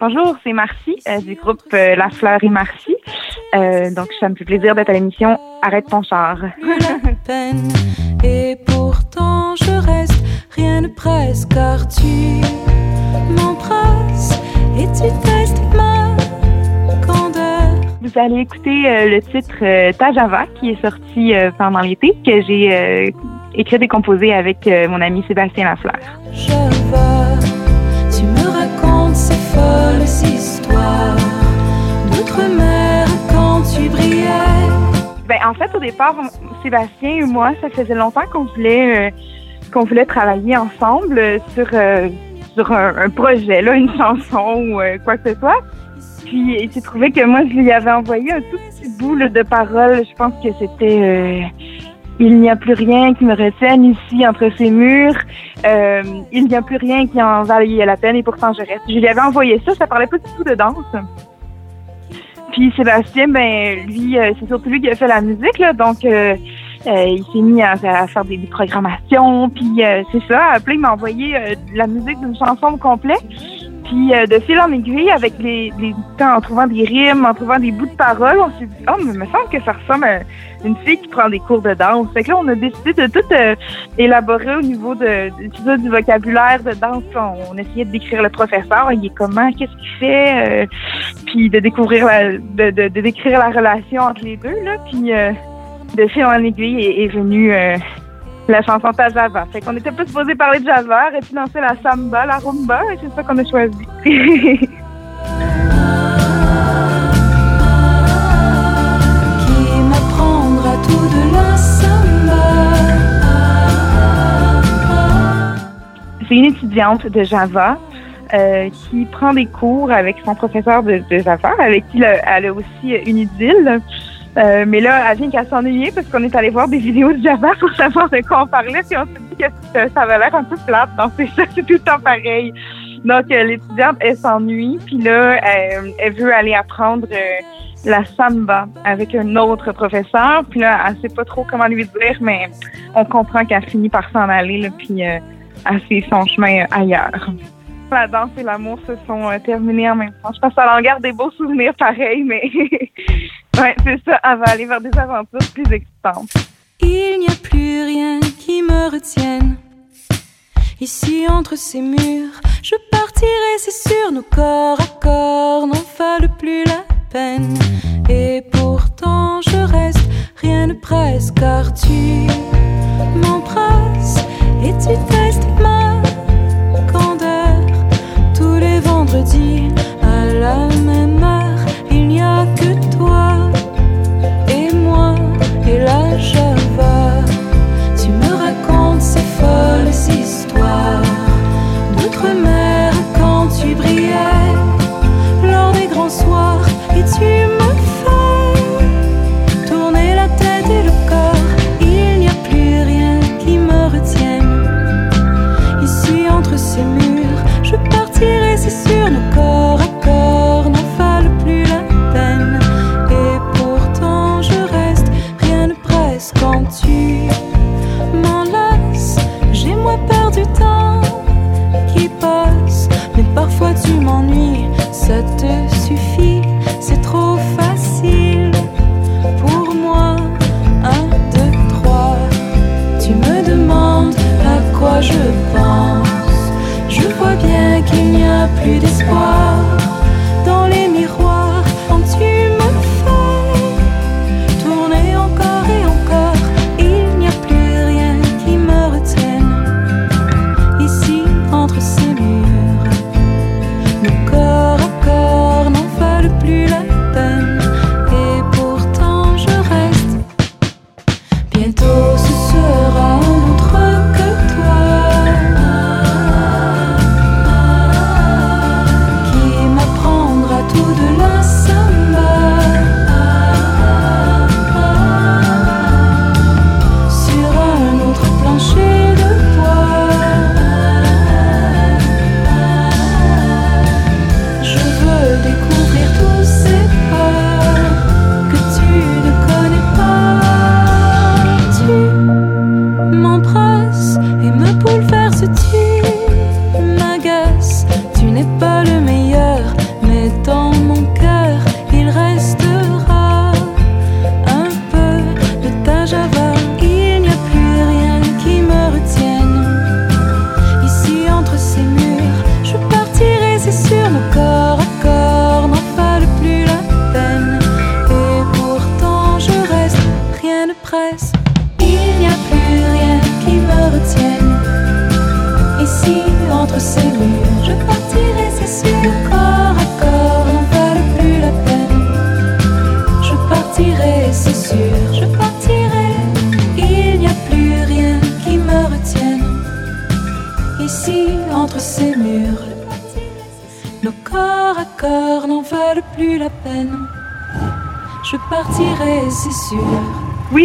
Bonjour, c'est Marcy euh, du groupe euh, La Fleur et Marcy. Euh, donc, ça me fait plaisir d'être à l'émission Arrête ton char. peine et pourtant je reste, rien ne presse car tu m'embrasses et tu testes ma candeur. Vous allez écouter le titre Tajava qui est sorti pendant l'été, que j'ai écrit et composé avec mon ami Sébastien Lafleur. Je d'outre-mer quand tu brillais. Ben, en fait, au départ, Sébastien et moi, ça faisait longtemps qu'on voulait euh, qu'on voulait travailler ensemble euh, sur euh, sur un, projet, là, une chanson ou quoi que ce soit. Puis il s'est trouvé que moi, je lui avais envoyé un tout petit bout de paroles. Je pense que c'était Il n'y a plus rien qui me retienne ici entre ces murs. Euh, il n'y a plus rien qui en vaille la peine et pourtant je reste. Je lui avais envoyé ça. Ça parlait pas du tout de danse. Puis Sébastien, ben lui, euh, c'est surtout lui qui a fait la musique, là, donc euh, euh, il s'est mis à, faire des, programmations, puis euh, c'est ça. Après, il m'a envoyé la musique d'une chanson au complet. Puis euh, de fil en aiguille, avec les, les en trouvant des rimes, en trouvant des bouts de paroles, on s'est dit, oh, mais il me semble que ça ressemble une fille qui prend des cours de danse. Fait que là, on a décidé de tout euh, élaborer au niveau de, de- du vocabulaire de danse. On, essayait de décrire le professeur, il est comment, qu'est-ce qu'il fait, euh, puis de découvrir la, de, de, décrire la relation entre les deux, là. Puis euh, de fil en aiguille est, est venue euh, la chanson Tajava. Fait qu'on était plus supposé parler de Java et puis danser la samba, la rumba, et c'est ça qu'on a choisi. une étudiante de Java euh, qui prend des cours avec son professeur de, Java, avec qui elle a aussi une idylle. Euh, mais là, elle vient qu'à s'ennuyer parce qu'on est allé voir des vidéos de Java pour savoir de quoi on parlait, puis on s'est dit que ça, ça avait l'air un peu plate. Donc, c'est ça, c'est tout le temps pareil. Donc, euh, l'étudiante, elle s'ennuie, puis là, elle, veut aller apprendre euh, la samba avec un autre professeur. Puis là, elle sait pas trop comment lui dire, mais on comprend qu'elle finit par s'en aller, puis fait son chemin ailleurs. La danse et l'amour se sont euh, terminés en même temps. Je pense qu'elle en garde des beaux souvenirs pareils, mais ouais, c'est ça, elle va aller vers des aventures plus excitantes. Il n'y a plus rien qui me retienne. Ici entre ces murs, je partirai, c'est sûr, nos corps à corps n'en valent plus la peine. Et pourtant je reste, rien ne presse, car tu m'embrasses et tu testes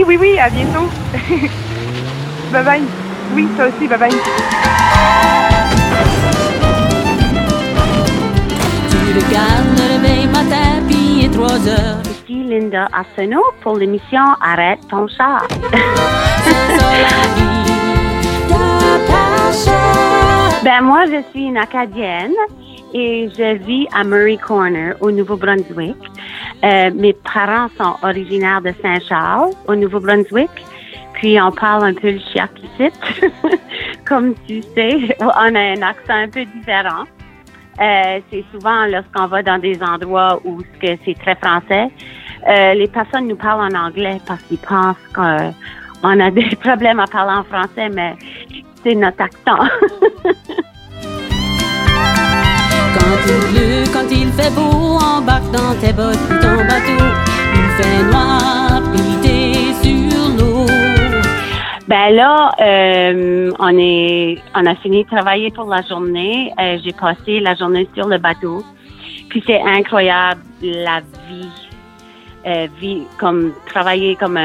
Oui, oui, à bientôt. bye bye. Oui, toi aussi, bye bye. Tu regardes le réveil matin, puis il est 3 heures. Ici Linda Arsenault pour l'émission Arrête ton char. ben moi, je suis une Acadienne et je vis à Murray Corner, au Nouveau-Brunswick. Euh, mes parents sont originaires de Saint-Charles, au Nouveau-Brunswick. Puis on parle un peu le chiac. Comme tu sais, on a un accent un peu différent. Euh, c'est souvent lorsqu'on va dans des endroits où c'est très français, euh, les personnes nous parlent en anglais parce qu'ils pensent qu'on a des problèmes à parler en français, mais c'est notre accent. Quand il pleut, quand il fait beau, embarque dans tes bottes puis ton bateau. Il fait noir, puis sur l'eau. Ben là, euh, on est, on a fini de travailler pour la journée. Euh, J'ai passé la journée sur le bateau. Puis c'est incroyable la vie, euh, vie comme travailler comme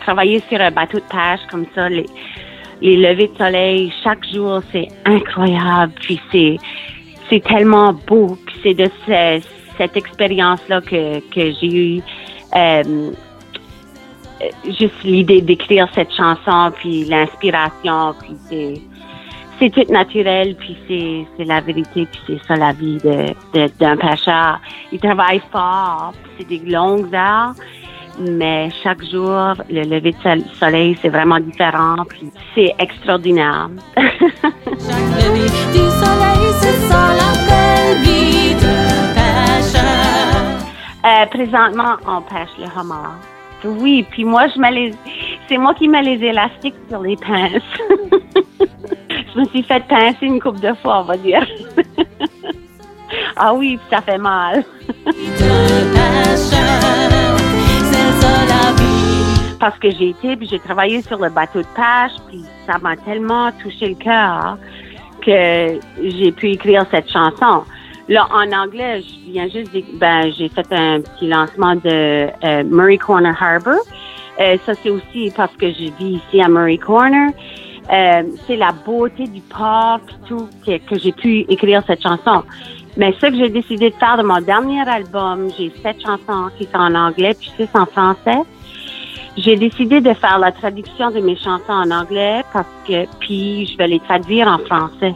travailler sur un bateau de pêche comme ça, les, les levées de soleil chaque jour, c'est incroyable. Puis c'est c'est tellement beau. Puis c'est de cette expérience-là que, que j'ai eu euh, juste l'idée d'écrire cette chanson, puis l'inspiration, puis c'est c'est tout naturel, puis c'est, c'est la vérité, puis c'est ça la vie de, d'un pêcheur. Il travaille fort, c'est des longues heures, mais chaque jour, le lever de soleil, c'est vraiment différent, puis c'est extraordinaire. chaque lever du soleil, c'est ça vie de pêcheur. Euh, présentement, on pêche le homard. Oui, puis moi, je mets les, c'est moi qui mets les élastiques sur les pinces. je me suis fait pincer une coupe de fois, on va dire. ah oui, ça fait mal. Parce que j'ai été, puis j'ai travaillé sur le bateau de pêche, puis ça m'a tellement touché le cœur que j'ai pu écrire cette chanson. Là, en anglais, je viens juste ben, j'ai fait un petit lancement de euh, Murray Corner Harbor. Euh, ça, c'est aussi parce que je vis ici à Murray Corner. Euh, c'est la beauté du port et tout que, que j'ai pu écrire cette chanson. Mais ce que j'ai décidé de faire de mon dernier album, j'ai sept chansons qui sont en anglais puis six en français. J'ai décidé de faire la traduction de mes chansons en anglais parce que puis je vais les traduire en français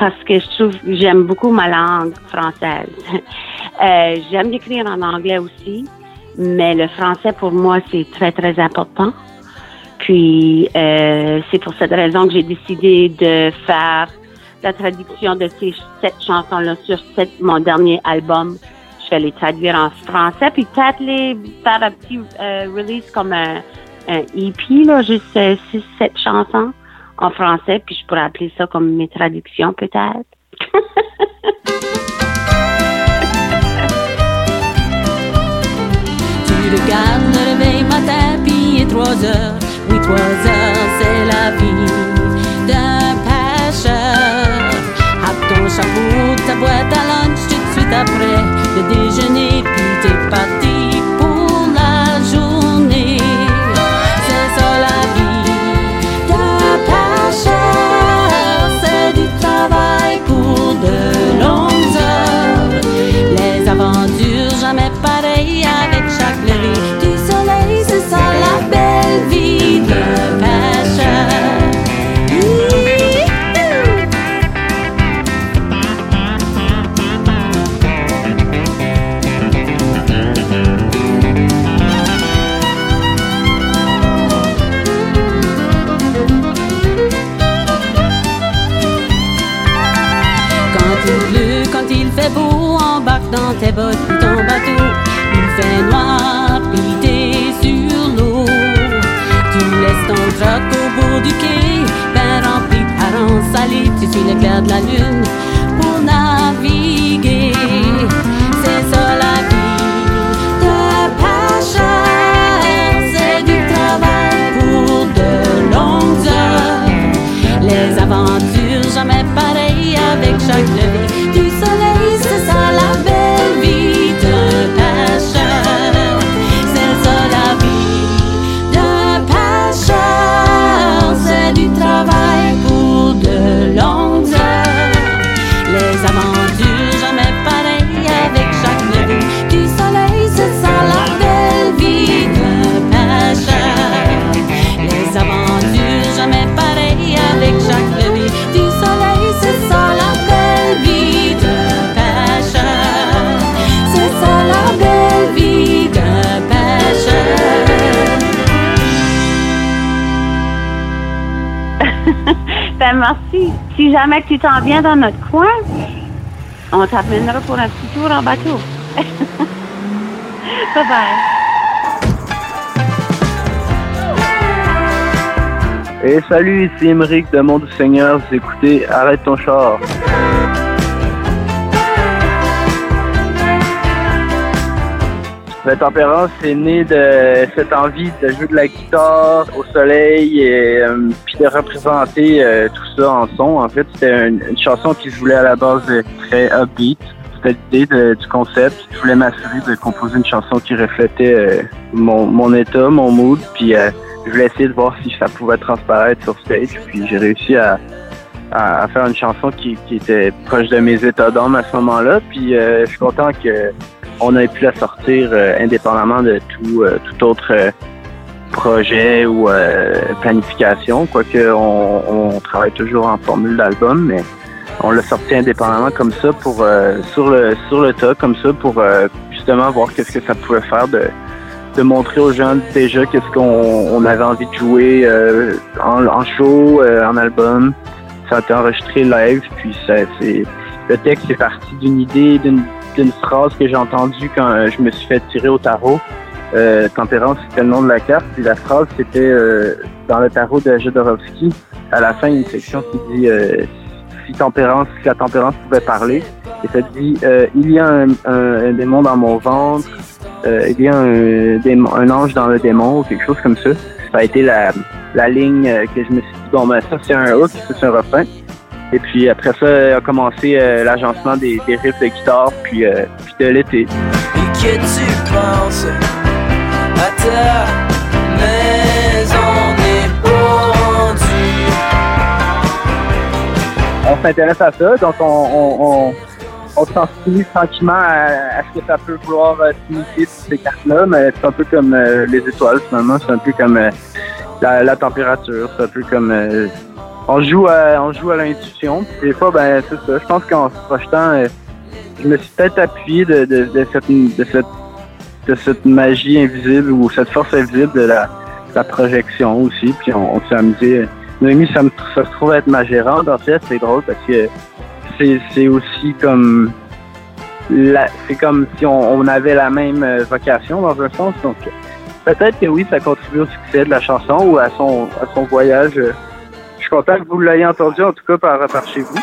parce que je trouve j'aime beaucoup ma langue française. Euh, j'aime écrire en anglais aussi, mais le français pour moi c'est très très important. Puis euh, c'est pour cette raison que j'ai décidé de faire la traduction de ces sept chansons-là sur mon dernier album. Je vais les traduire en français, puis peut-être les faire un petit euh, release comme un, un EP, là, juste six, sept chansons en français, puis je pourrais appeler ça comme mes traductions peut-être. tu regardes le réveil matin, puis il est 3 heures. Oui, 3 heures, c'est tes bottes ton bateau. Il fait noir, puis t'es sur l'eau. Tu laisses ton truck au bout du quai, ben rempli de harengs salés. Tu suis l'éclair de la lune Merci. Si jamais tu t'en viens dans notre coin, on t'amènera pour un petit tour en bateau. bye bye. Et salut, ici Émeric de Mont du Seigneur. Vous écoutez Arrête ton char. La tempérance est née de cette envie de jouer de la guitare au soleil et euh, puis de représenter euh, tout ça en son. En fait, c'était une, chanson qui se voulait à la base très upbeat. C'était l'idée du concept. Je voulais m'assurer de composer une chanson qui reflétait euh, mon, état, mon mood. Puis je voulais essayer de voir si ça pouvait transparaître sur stage. Puis j'ai réussi à, à, faire une chanson qui, qui, était proche de mes états d'âme à ce moment-là. Puis je suis content que on a pu la sortir euh, indépendamment de tout, euh, autre euh, projet ou planification, quoique on, travaille toujours en formule d'album, mais on l'a sorti indépendamment comme ça pour sur le sur le tas comme ça pour justement voir qu'est-ce que ça pouvait faire de montrer aux gens déjà qu'est-ce qu'on on avait envie de jouer en, en, show, en album. Ça a été enregistré live, puis ça c'est le texte est parti d'une idée, d'une une phrase que j'ai entendue quand euh, je me suis fait tirer au tarot. Euh, Tempérance, c'était le nom de la carte. Puis la phrase, c'était euh, dans le tarot de Jodorowsky. À la fin, une section qui dit euh, si tempérance, si la tempérance pouvait parler. Et ça dit il y a un, un, démon dans mon ventre, il y a un, démon, un ange dans le démon ou quelque chose comme ça. Ça a été la, la ligne que je me suis dit bon ben ça c'est un hook, c'est un refrain. Et puis après ça, a commencé euh, l'agencement des, des, riffs de guitare, puis, euh, puis de l'été. Et que tu penses à ta maison. On s'intéresse à ça, donc on, on, on, tranquillement à, à, ce que ça peut vouloir euh, signifier ces cartes-là, mais c'est un peu comme euh, les étoiles finalement, c'est un peu comme euh, la, la, température, c'est un peu comme on joue à, on joue à l'intuition. Des fois, ben c'est ça. Je pense qu'en se projetant, euh, je me suis peut-être appuyé de, cette, magie invisible ou cette force invisible de la, projection aussi. Puis on, on s'est amusé. Noémie, ça, me, ça se trouve être ma gérante. En fait, c'est drôle parce que c'est, aussi comme c'est comme si on, on, avait la même euh, vocation dans un sens. Donc peut-être que oui, ça contribue au succès de la chanson ou à son, à son voyage. Suis content que vous l'ayez entendu, en tout cas par, par chez vous.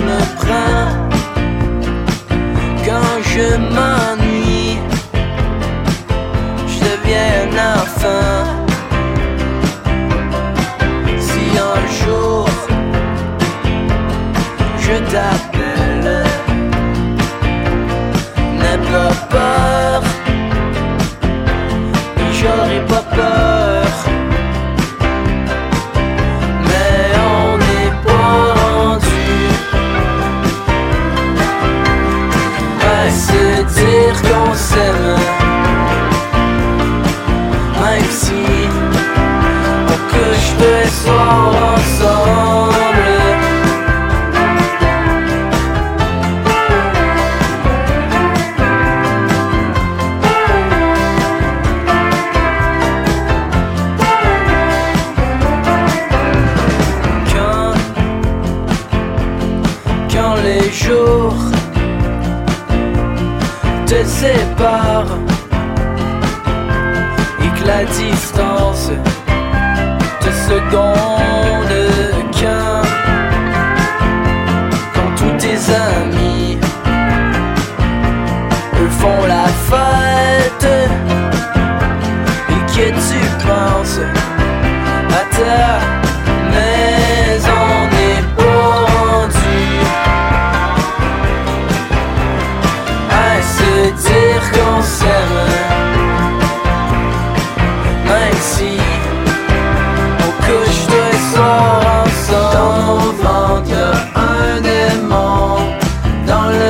Me prend quand je m'en Si Quand les jours te séparent et que la distance seconde qu'un. Quand tous tes amis eux font la fête et que tu penses à ta maison n'est à se dire qu'on s'aime?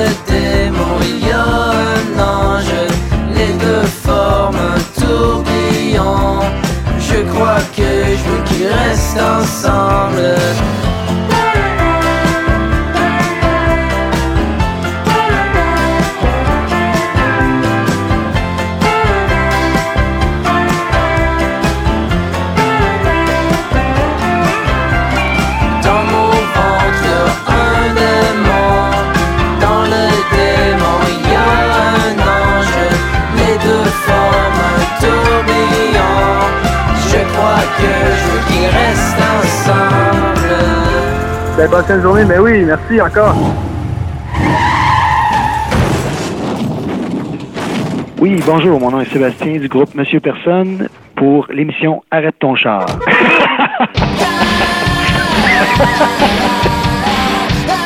A un ange. Ben, bonne journée, mais oui, merci encore. Oui, bonjour, mon nom est Sébastien du groupe Monsieur Personne pour l'émission Arrête ton char.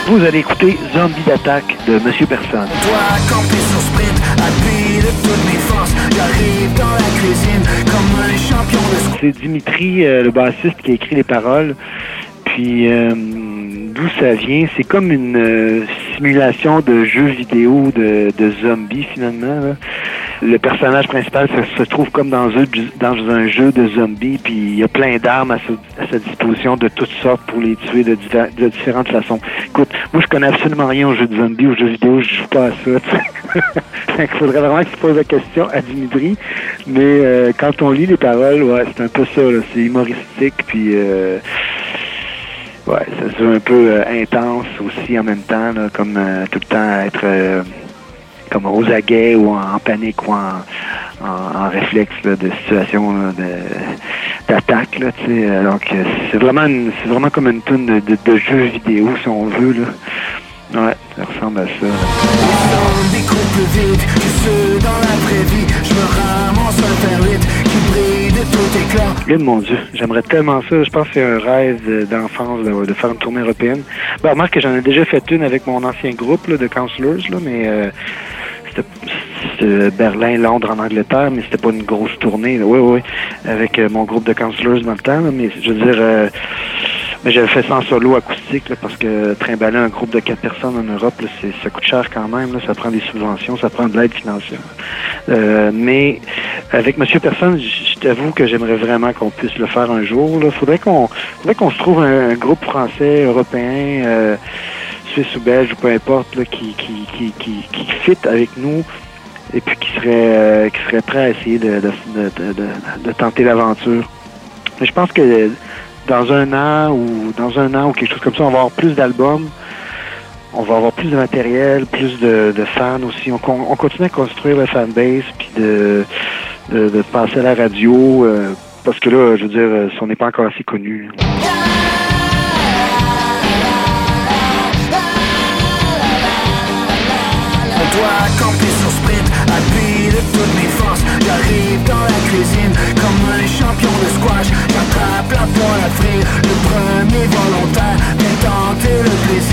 Vous allez écouter Zombie d'attaque de Monsieur Personne. Toi, campé sur sprint, appuyé de toutes mes forces. J'arrive dans la cuisine comme un champion de C'est Dimitri, euh, le bassiste, qui a écrit les paroles. Puis euh, d'où ça vient, c'est comme une euh, simulation de jeu vidéo de, de zombies finalement. Le personnage principal se, trouve comme dans un, jeu de zombies, puis il y a plein d'armes à, sa- disposition de toutes sortes pour les tuer de, de différentes façons. Écoute, moi je connais absolument rien aux jeux de zombies, aux jeux vidéo, je joue pas à ça. tu qu'il faudrait vraiment qu'il se pose la question à Dimitri. Mais euh, quand on lit les paroles, ouais, c'est un peu ça, c'est humoristique, puis euh, ouais, ça se veut un peu euh, intense aussi en même temps, là, comme euh, tout le temps être euh, comme aux aguets ou en, panique ou en, réflexe là, de situation d'attaque. Euh, Donc c'est vraiment c'est vraiment comme une tonne de, de, de jeu vidéo si on veut. Là. Ouais, ça ressemble à ça. Tout. Eh, mon Dieu, j'aimerais tellement ça. Je pense que c'est un rêve de- d'enfance de, faire une tournée européenne. Ben, remarque que j'en ai déjà fait une avec mon ancien groupe de counselors, là, mais euh, c'était Berlin, Londres, en Angleterre, mais c'était pas une grosse tournée. Oui, oui, avec euh, mon groupe de counselors dans le temps. mais je veux dire, euh, mais j'avais fait ça en solo acoustique parce que trimballer un groupe de quatre personnes en Europe, ça coûte cher quand même. Ça prend des subventions, ça prend de l'aide financière. Mais avec Monsieur Personne, t'avoue que j'aimerais vraiment qu'on puisse le faire un jour. Il faudrait qu'on se trouve un, groupe français, européen, euh, suisse ou belge ou peu importe, qui, qui, qui, qui, qui fit avec nous et puis qui serait euh, qui serait prêt à essayer de, de, tenter l'aventure. Mais je pense que dans un an ou dans un an ou quelque chose comme ça, on va avoir plus d'albums, on va avoir plus de matériel, plus de, fans aussi. On, con- on continue à construire la fanbase puis de, de, de passer à la radio euh, parce que là, je veux dire, euh, si on n'est pas encore assez connu. On doit camper sur sprint, appuyé de toutes mes forces. J'arrive dans la cuisine comme un champion de squash. J'attrape la poêle à frire, le premier volontaire. Viens tenter le plaisir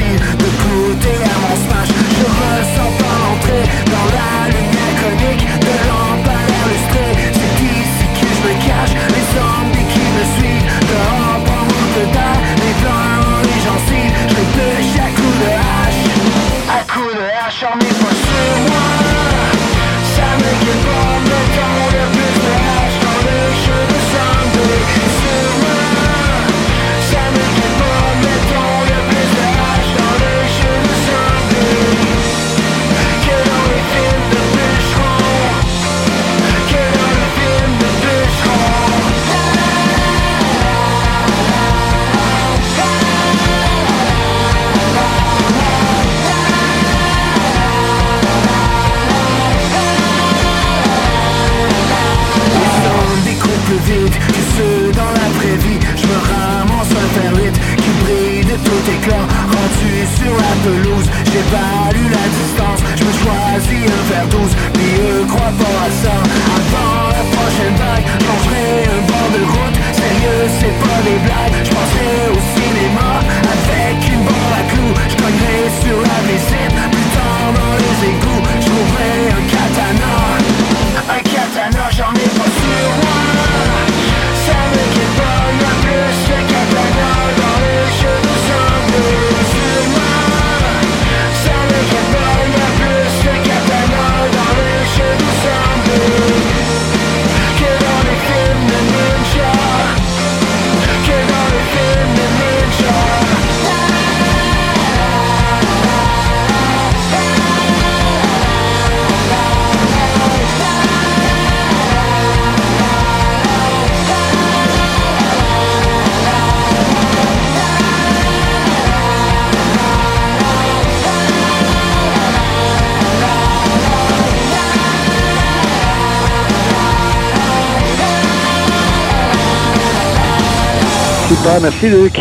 Merci Luc.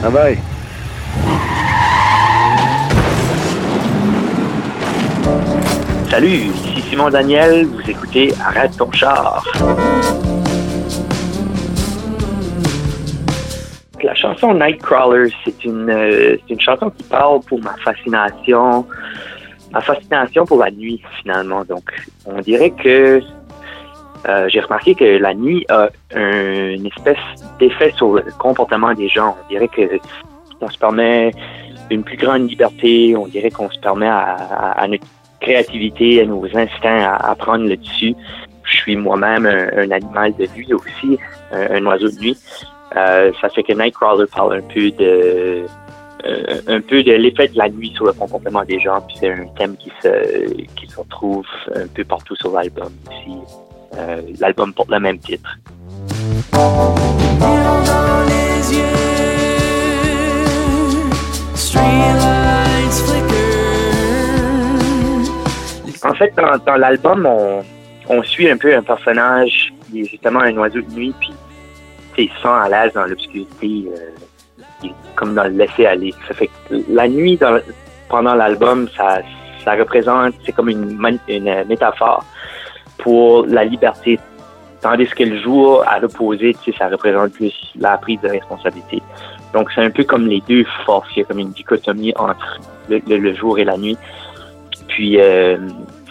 Bye bye. Salut, ici Simon Daniel, vous écoutez Arrête ton char. La chanson Nightcrawler, c'est une, euh, une chanson qui parle pour ma fascination, ma fascination pour la nuit finalement. Donc, on dirait que euh, j'ai remarqué que la nuit a une espèce d'effet sur le comportement des gens. On dirait que on se permet une plus grande liberté. On dirait qu'on se permet à, notre créativité, à nos instincts à, prendre le dessus. Je suis moi-même un, animal de nuit aussi, un, oiseau de nuit. Euh, ça fait que Nightcrawler parle un peu de euh, un peu de l'effet de la nuit sur le comportement des gens, c'est un thème qui se qui se retrouve un peu partout sur l'album aussi. Euh, l'album porte le même titre. En fait, dans, l'album, on, suit un peu un personnage qui est justement un oiseau de nuit, puis il se sent à l'aise dans l'obscurité, euh, comme dans le laisser aller. Ça fait que la nuit, pendant l'album, ça, représente, c'est comme une métaphore pour la liberté. Tandis que le jour à sais, ça représente plus la prise de responsabilité. Donc, c'est un peu comme les deux forces. Il y a comme une dichotomie entre le, jour et la nuit. Puis, euh,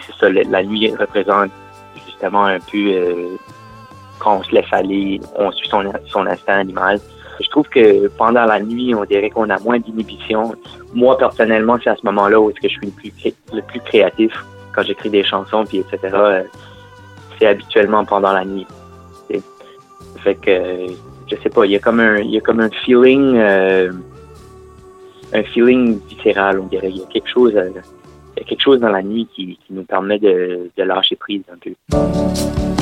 c'est ça, la nuit représente justement un peu euh, quand on se laisse aller, on suit son, son instinct animal. Je trouve que pendant la nuit, on dirait qu'on a moins d'inhibition. Moi, personnellement, c'est à ce moment-là où est-ce que je suis le plus, le plus créatif quand j'écris des chansons, puis etc c'est habituellement pendant la nuit. Fait que je sais pas, il y a comme un il y a comme un feeling euh, un feeling viscéral, on dirait. Il y a quelque chose euh, il y a quelque chose dans la nuit qui, nous permet de lâcher prise un peu.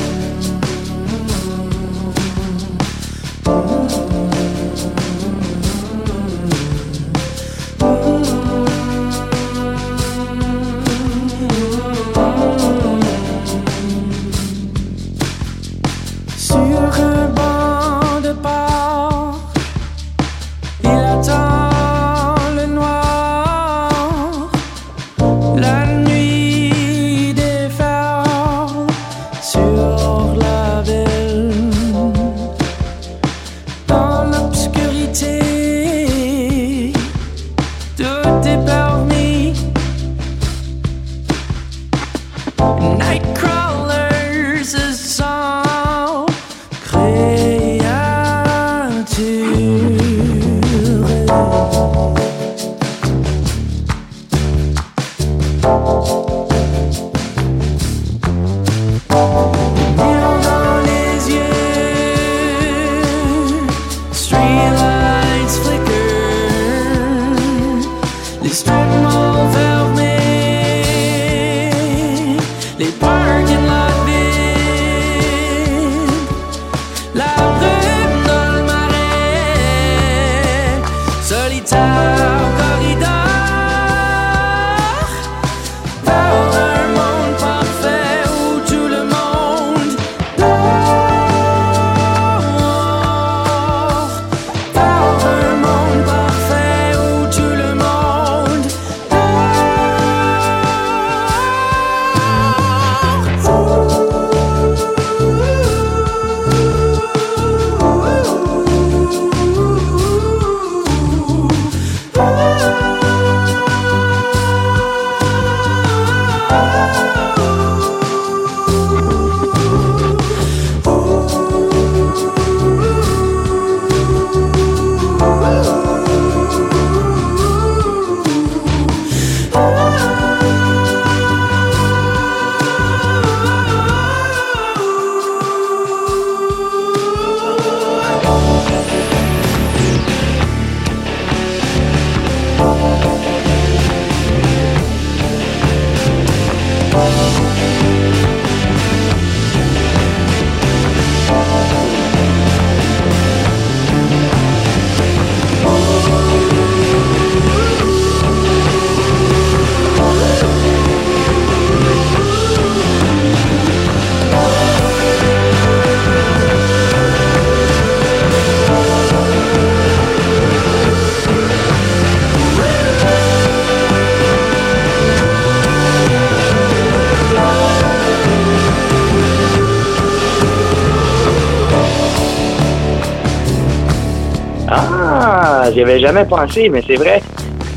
Avais jamais pensé, mais c'est vrai.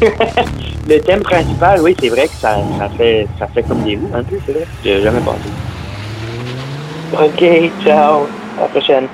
le thème principal, oui, c'est vrai que ça, fait, ça fait comme des roues un peu, c'est vrai. J'y avais jamais pensé. OK, ciao. À la prochaine.